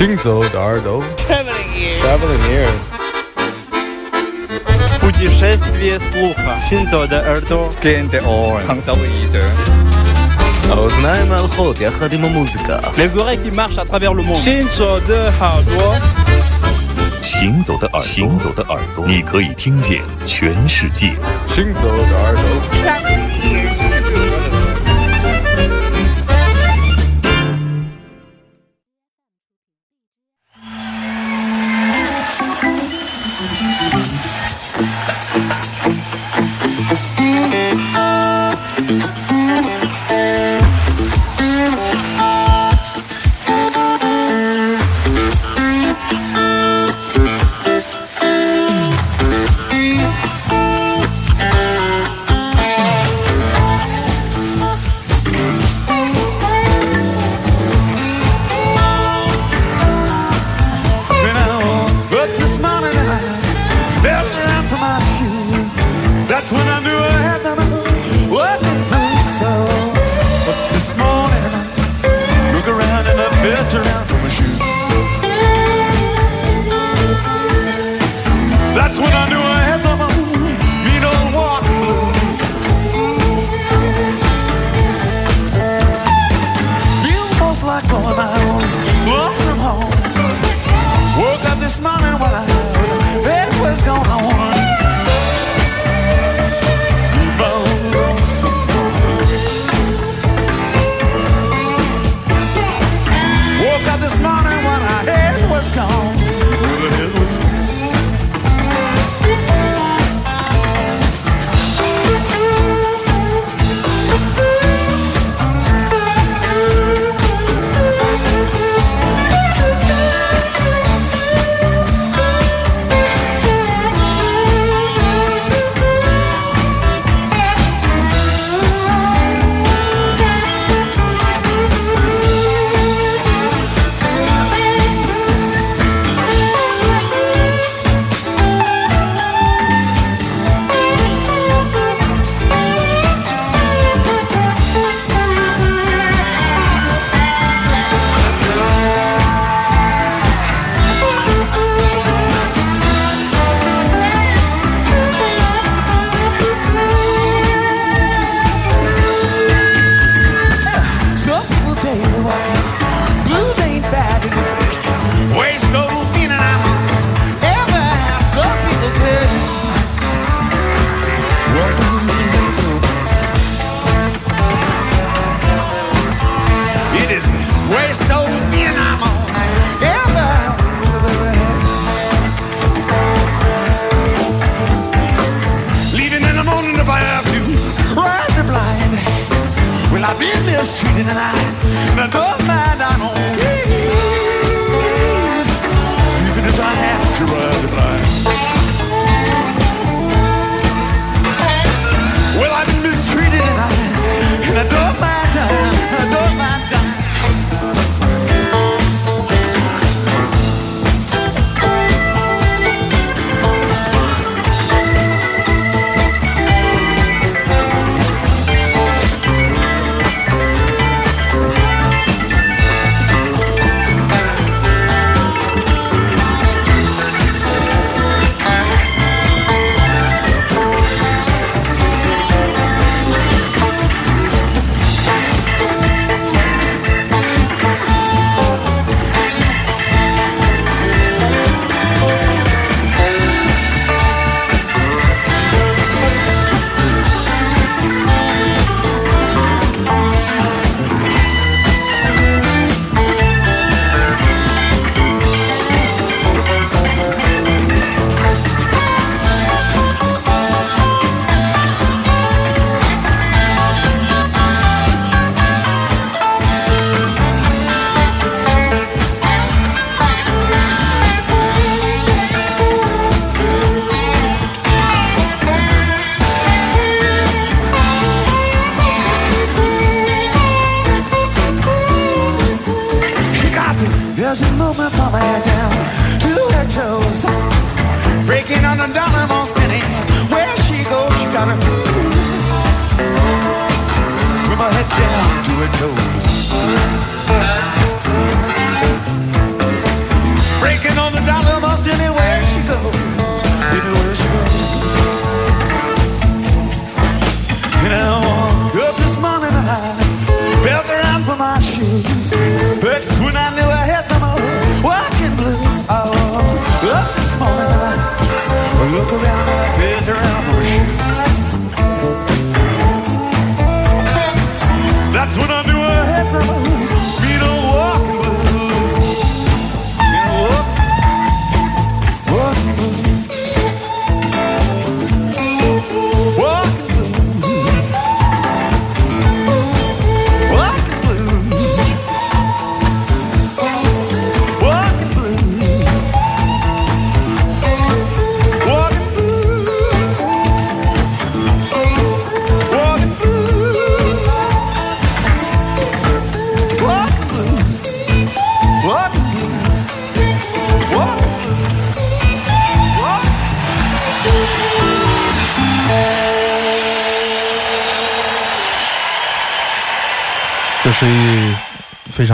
行走的耳朵。Traveling ears. Traveling ears. 不计生死的路哈，行走的耳朵。Gain the all. 创造一的。Ozneim al chod yachadim amuzika. Les oreilles qui marchent à travers le monde. 行走的耳朵。行走的耳朵。行走的耳朵。你可以听见全世界。行走的耳朵。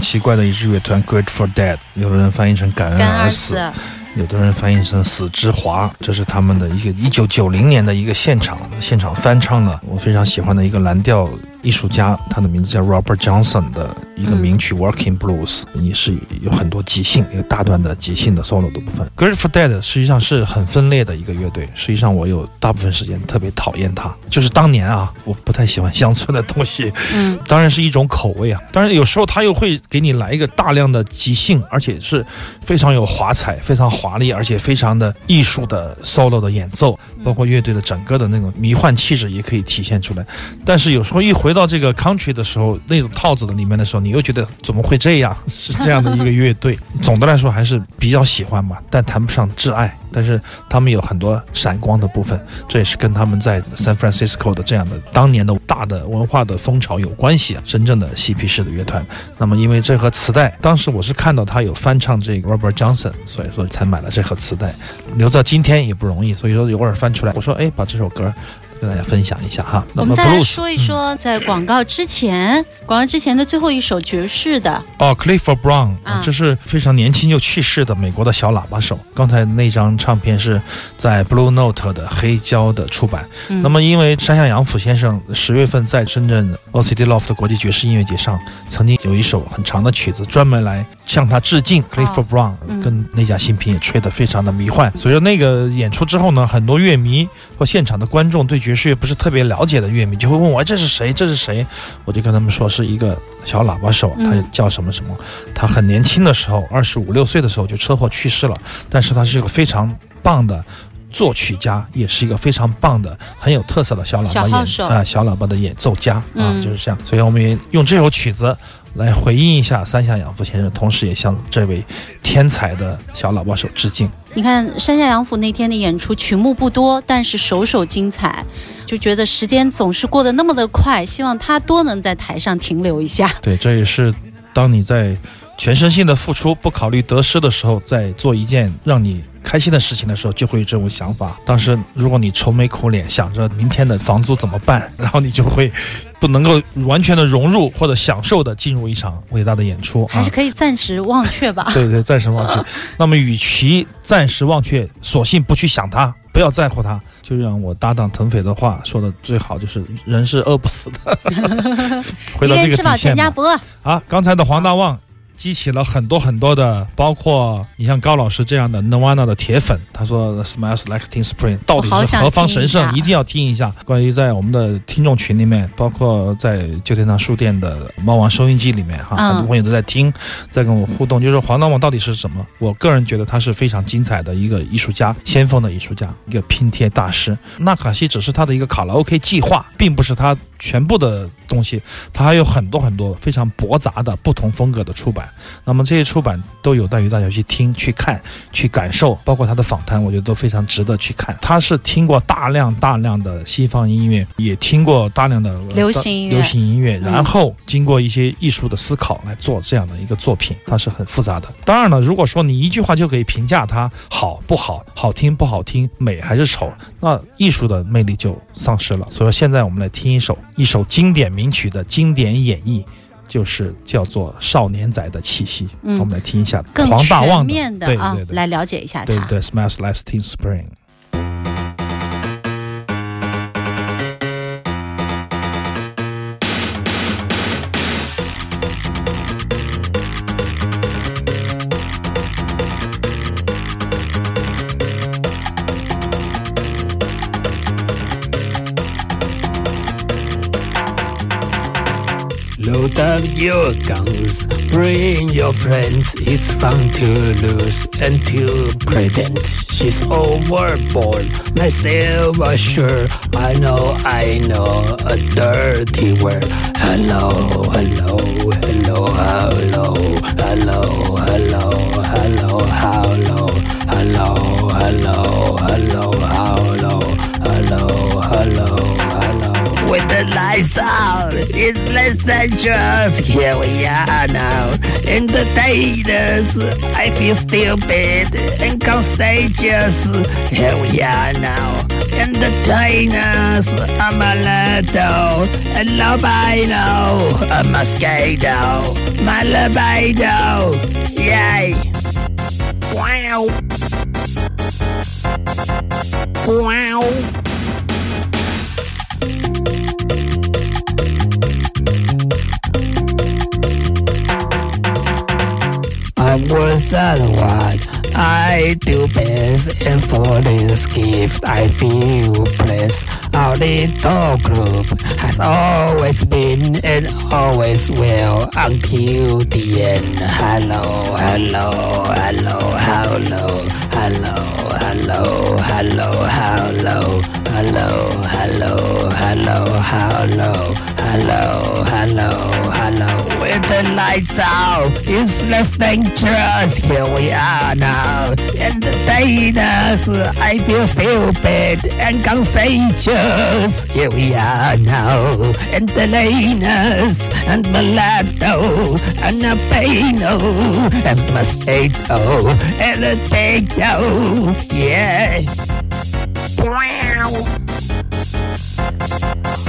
奇怪的一支乐团，Grateful Dead，有的人翻译成感恩而死死，，有的人翻译成死之华，这是他们的一个一九九零年的一个现场现场翻唱的，我非常喜欢的一个蓝调艺术家，他的名字叫 Robert Johnson 的一个名曲《Working Blues》，你是有很多即兴，有大段的即兴的 solo 的部分。Grateful Dead 实际上是很分裂的一个乐队，实际上我有大部分时间特别讨厌它，就是当年啊，我不太喜欢乡村的东西，嗯，当然是一种口味啊。当然有时候他又会给你来一个大量的即兴，而且是非常有华彩、非常华丽，而且非常的艺术的 solo 的演奏，包括乐队的整个的那种迷幻气质也可以体现出来。但是有时候一回到这个 country 的时候，那种套子的里面的时候，你又觉得怎么会这样？是这样的一个乐队。总的来说还是比较喜欢吧，但谈不上挚爱。但是他们有很多闪光的部分，这也是跟他们在 San Francisco 的这样的当年的大的文化的风潮有关系啊。真正的嬉皮士的乐团。那么因为这盒磁带，当时我是看到他有翻唱这个 Robert Johnson，所以说才买了这盒磁带。留到今天也不容易，所以说偶尔翻出来，我说哎，把这首歌跟大家分享一下哈。那我们再来说一说，在广告之前，广告之前的最后一首爵士的，哦，Clifford Brown，、啊这是非常年轻就去世的美国的小喇叭手。刚才那张唱片是在 Blue Note 的黑胶的出版。嗯那么，因为山下洋辅先生十月份在深圳 OCD Loft 国际爵士音乐节上，曾经有一首很长的曲子，专门来向他致敬。Clifford Brown 嗯跟那家新品也吹得非常的迷幻。所以说那个演出之后呢，很多乐迷或现场的观众对爵士乐不是特别了解的乐迷，就会问我哎这是谁？这是谁？我就跟他们说是一个小喇叭手，他嗯叫什么什么。他很年轻的时候，二十五六岁的时候就车祸去世了，但是他是一个非常棒的。作曲家也是一个非常棒的、很有特色的小喇叭演啊、小喇叭的演奏家啊，嗯就是这样。所以我们也用这首曲子来回应一下三下养父先生，同时也向这位天才的小喇叭手致敬。你看山下洋辅那天的演出，曲目不多，但是首首精彩，就觉得时间总是过得那么的快，希望他多能在台上停留一下。对，这也是当你在全身心的付出，不考虑得失的时候，在做一件让你开心的事情的时候，就会有这种想法。当时如果你愁眉苦脸，想着明天的房租怎么办，然后你就会不能够完全的融入或者享受的进入一场伟大的演出啊还是。可以暂时忘却吧。对对，暂时忘却。那么，与其暂时忘却，索性不去想它，不要在乎它。就让我搭档腾飞的话说的最好，就是人是饿不死的。回一到这个个人家不饿。啊，刚才的黄大旺激起了很多很多的，包括你像高老师这样的 Nirvana 的铁粉，他说 Smells Like Teen Spring 到底是何方神圣，一一定要听一下。关于在我们的听众群里面，包括在旧天堂书店的猫王收音机里面哈，嗯很多朋友都在听，在跟我互动，就是黄大王到底是什么？我个人觉得他是非常精彩的一个艺术家，先锋的艺术家，一个拼贴大师。纳卡西只是他的一个卡拉 OK 计划，并不是他全部的东西，他还有很多很多非常驳杂的不同风格的出版。那么这些出版都有待于大家去听、去看、去感受，包括他的访谈，我觉得都非常值得去看。他是听过大量大量的西方音乐，也听过大量的呃流行音乐流行音乐，嗯然后经过一些艺术的思考来做这样的一个作品，它是很复杂的。当然了，如果说你一句话就可以评价它好不好、好听不好听、美还是丑，那艺术的魅力就丧失了。所以说，现在我们来听一首一首经典名曲的经典演绎。就是叫做少年仔的气息，嗯我们来听一下更黄大旺全面的啊对对，对来了解一下他。对对，Smells Like Teen Spring。Up your guns, bring your friends. It's fun to lose and to pretend. She's overboard. Myself sure. I know, I know a dirty word. Hello, hello, hello, hello, hello, it's Los Angeles. Here we are now. Entertainers, I feel stupid and contagious. Here we are now. entertainers, I'm a little, and albino, a mosquito, my libido, yay. Wow. Wow. Was at what I do best, and for this gift I feel blessed. Our little group has always been and always will until the end. Hello, hello, hello, hello, hello, hello, hello, hello, hello, hello, hello, hello, hello, hello, hello. Hello. With the lights out, it's less dangerous. Here we are now. Entertainers, I feel stupid and contagious. Here we are now. Entertainers and mulatto and albino and mosquito and a potato. Yeah. Wow.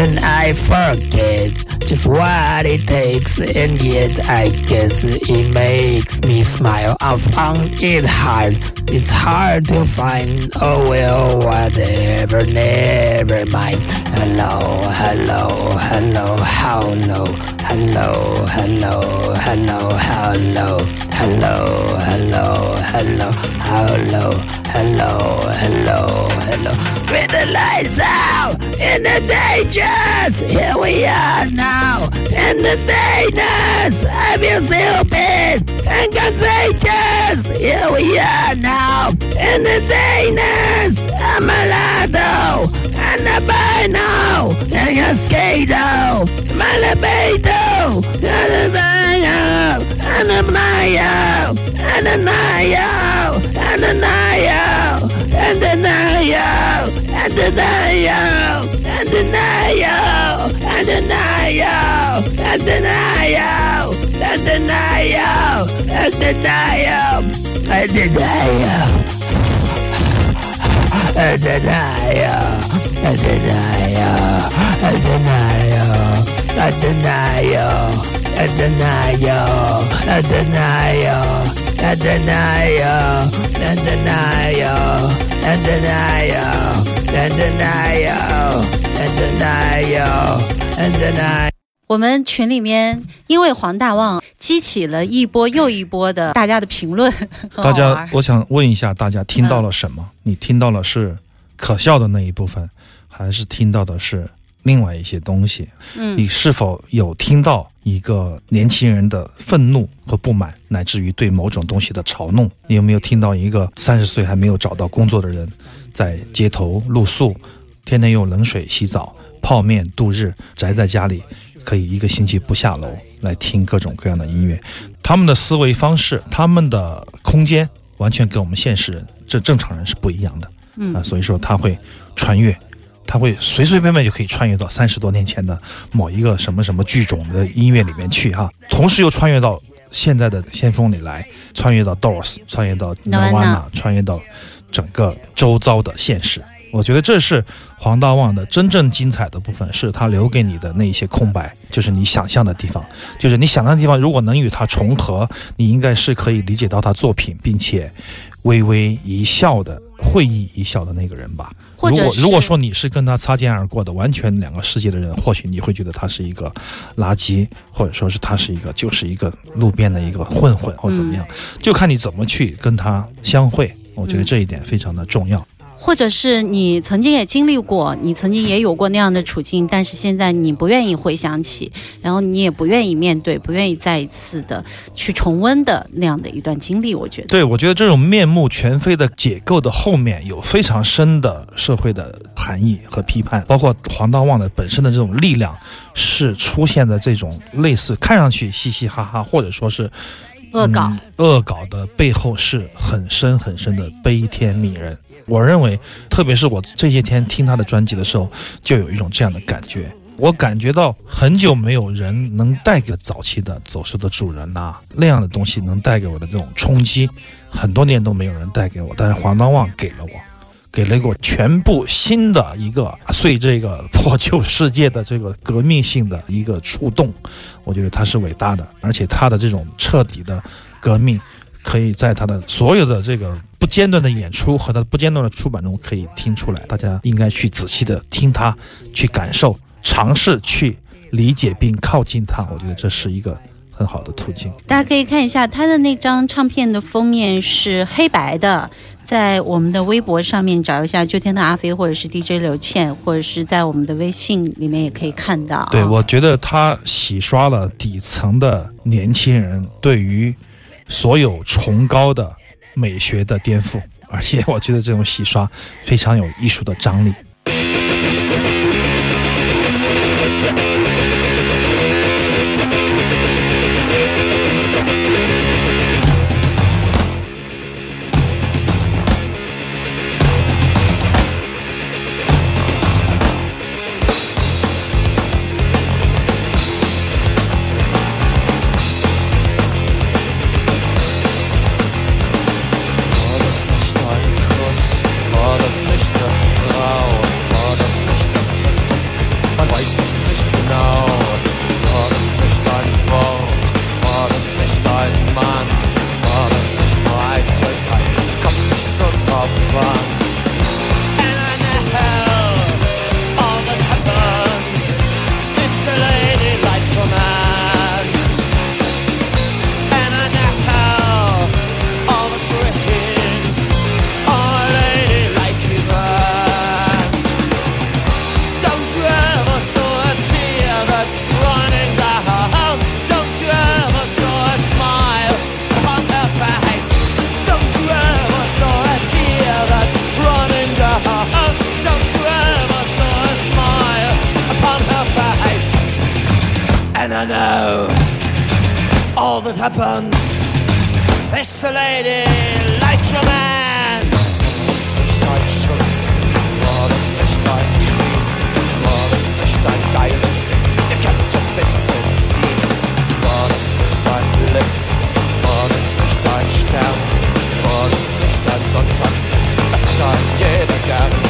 and I forget just what it takes, and yet I guess it makes me smile. I found it hard, it's hard to find. Oh well, whatever, never mind. Hello, hello, hello, hello, hello, hello, hello, hello, hello, hello, hello, hello, hello, hello, hello. With the lights out in the dangers, here we are now. In the dangers, I feel stupid and contagious. Here we are now. In the dangers, I'm a and a bino and a mosquito. My libido and a Ananayo! Ananayo! Ananayo! Ananayo! Ananayo! Ananayo! Ananayo! Ananayo! Ananayo! Ananayo! Ananayo! a denial, a denial, a denial. A and a and a and a Adonai, Adonai, Adonai, Adonai, Adonai, Adonai. 我们群里面因为黄大旺激起了一波又一波的大家的评论，大家，我想问一下，大家听到了什么？你听到了是可笑的那一部分，还是听到的是另外一些东西？嗯你嗯是否有听到一个年轻人的愤怒和不满，乃至于对某种东西的嘲弄？你有没有听到一个三十岁还没有找到工作的人，在街头露宿，天天用冷水洗澡、泡面度日，宅在家里，可以一个星期不下楼来听各种各样的音乐？他们的思维方式，他们的空间，完全跟我们现实人这正常人是不一样的。嗯啊，所以说他会穿越，他会随随便便就可以穿越到三十多年前的某一个什么什么剧种的音乐里面去哈、同时又穿越到现在的先锋里来，穿越到 Doors，穿越到 Nirvana Nirvana，穿越到整个周遭的现实。我觉得这是黄大旺的真正精彩的部分，是他留给你的那一些空白，就是你想象的地方，就是你想象的地方，如果能与他重合，你应该是可以理解到他作品，并且微微一笑的会意一笑的那个人吧。如果如果说你是跟他擦肩而过的，完全两个世界的人，或许你会觉得他是一个垃圾，或者说是他是一个就是一个路边的一个混混或怎么样，就看你怎么去跟他相会。我觉得这一点非常的重要。或者是你曾经也经历过，你曾经也有过那样的处境，但是现在你不愿意回想起，然后你也不愿意面对，不愿意再一次的去重温的那样的一段经历，我觉得。对，我觉得这种面目全非的解构的后面有非常深的社会的含义和批判，包括黄道旺的本身的这种力量，是出现在这种类似看上去嘻嘻哈哈，或者说是恶搞，嗯恶搞的背后是很深很深的悲天悯人。我认为，特别是我这些天听他的专辑的时候，就有一种这样的感觉。我感觉到很久没有人能带给早期的走失的主人呐、那样的东西能带给我的这种冲击，很多年都没有人带给我，但是黄大旺给了我。给了我全部新的一个对这个破旧世界的这个革命性的一个触动，我觉得他是伟大的，而且他的这种彻底的革命，可以在他的所有的这个不间断的演出和他不间断的出版中可以听出来。大家应该去仔细的听他，去感受，尝试去理解并靠近他。我觉得这是一个很好的途径。大家可以看一下他的那张唱片的封面是黑白的，在我们的微博上面找一下秋天的阿飞，或者是 DJ 刘倩，或者是在我们的微信里面也可以看到啊。对，我觉得他洗刷了底层的年轻人对于所有崇高的美学的颠覆，而且我觉得这种洗刷非常有艺术的张力。Happens. A lady like romance. Das nicht ein Schuss, war das nicht ein Krieg, war das nicht ein geiles Ding, ihr könnt doch wissen sie, war das nicht ein Blitz, war das nicht ein Stern, war das nicht ein Sonntagsding, das ein jeder gern.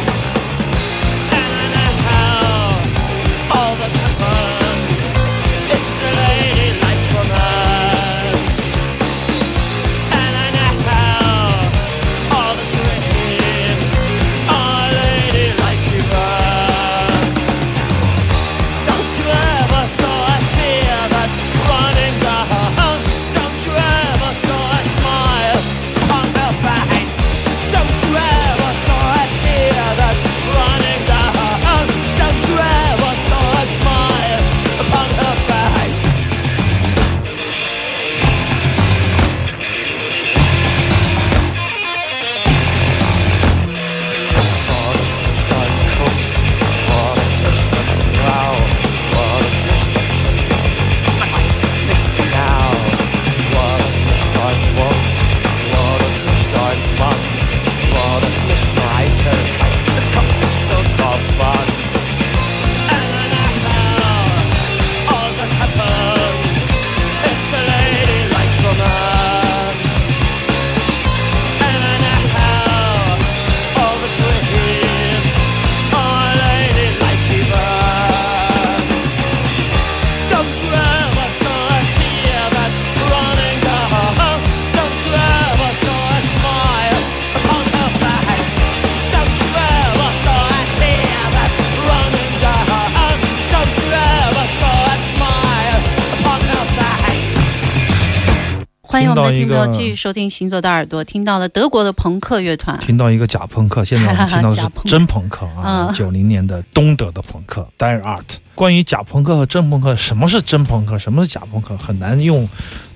听众听到一个继续收听《行走的耳朵》，听到了德国的朋克乐团，听到一个假朋克，现在我们听到的是 真朋克啊，嗯。九零年的东德的朋克 Dire Art。关于假朋克和真朋克，什么是真朋克，什么是假朋克，很难用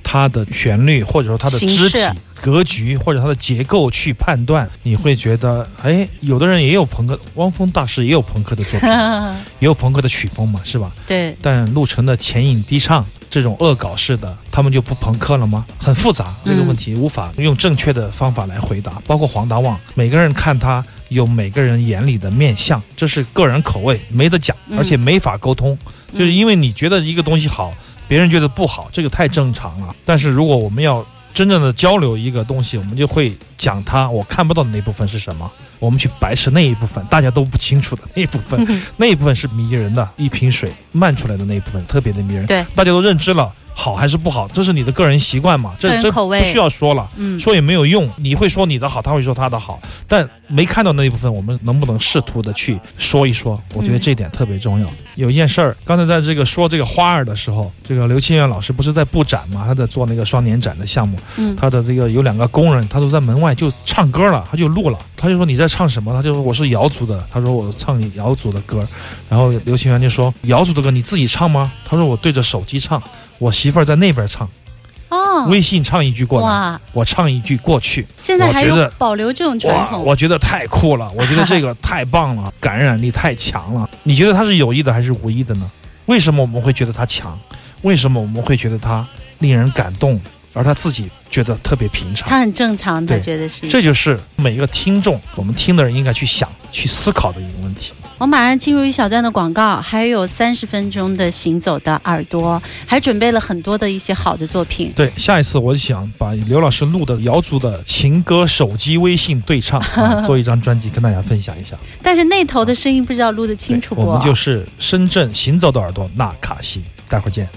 它的旋律或者说它的肢体格局或者它的结构去判断。你会觉得，哎，有的人也有朋克，汪峰大师也有朋克的作品，也有朋克的曲风嘛，是吧？对，但陆晨的前引低唱这种恶搞式的，他们就不朋克了吗？很复杂，这个问题无法用正确的方法来回答。包括黄达旺，每个人看他有每个人眼里的面相，这是个人口味，没得讲，嗯而且没法沟通。就是因为你觉得一个东西好，别人觉得不好，这个太正常了。但是如果我们要真正的交流一个东西，我们就会讲它我看不到的那部分是什么，我们去白吃那一部分大家都不清楚的那一部分，那一部分是迷人的，一瓶水漫出来的那一部分特别的迷人。对，大家都认知了好还是不好，这是你的个人习惯嘛，这这不需要说了。嗯，说也没有用，你会说你的好，他会说他的好，但没看到那一部分，我们能不能试图的去说一说？我觉得这一点特别重要。有一件事儿，刚才在这个说这个花儿的时候，这个刘清源老师不是在布展嘛，他在做那个双年展的项目，嗯他的这个有两个工人，他都在门外就唱歌了，他就录了，他就说你在唱什么？他就说我是瑶族的，他说我唱瑶族的歌，然后刘清源就说瑶族的歌你自己唱吗？他说我对着手机唱，我媳妇儿在那边唱，哦，微信唱一句过来，我唱一句过去。现在还觉得保留这种传，统，我觉得太酷了，我觉得这个 太棒了，感染力太强了。你觉得他是有意的还是无意的呢？为什么我们会觉得他强？为什么我们会觉得他令人感动，而他自己觉得特别平常？他很正常，他对觉得是。这就是每一个听众，我们听的人应该去想、去思考的一个问题。我马上进入一小段的广告，还有三十分钟的行走的耳朵，还准备了很多的一些好的作品。对，下一次我想把刘老师录的瑶族的情歌手机微信对唱 啊，做一张专辑跟大家分享一下。但是那头的声音不知道录得清楚不？我们就是深圳行走的耳朵纳卡西，待会儿见。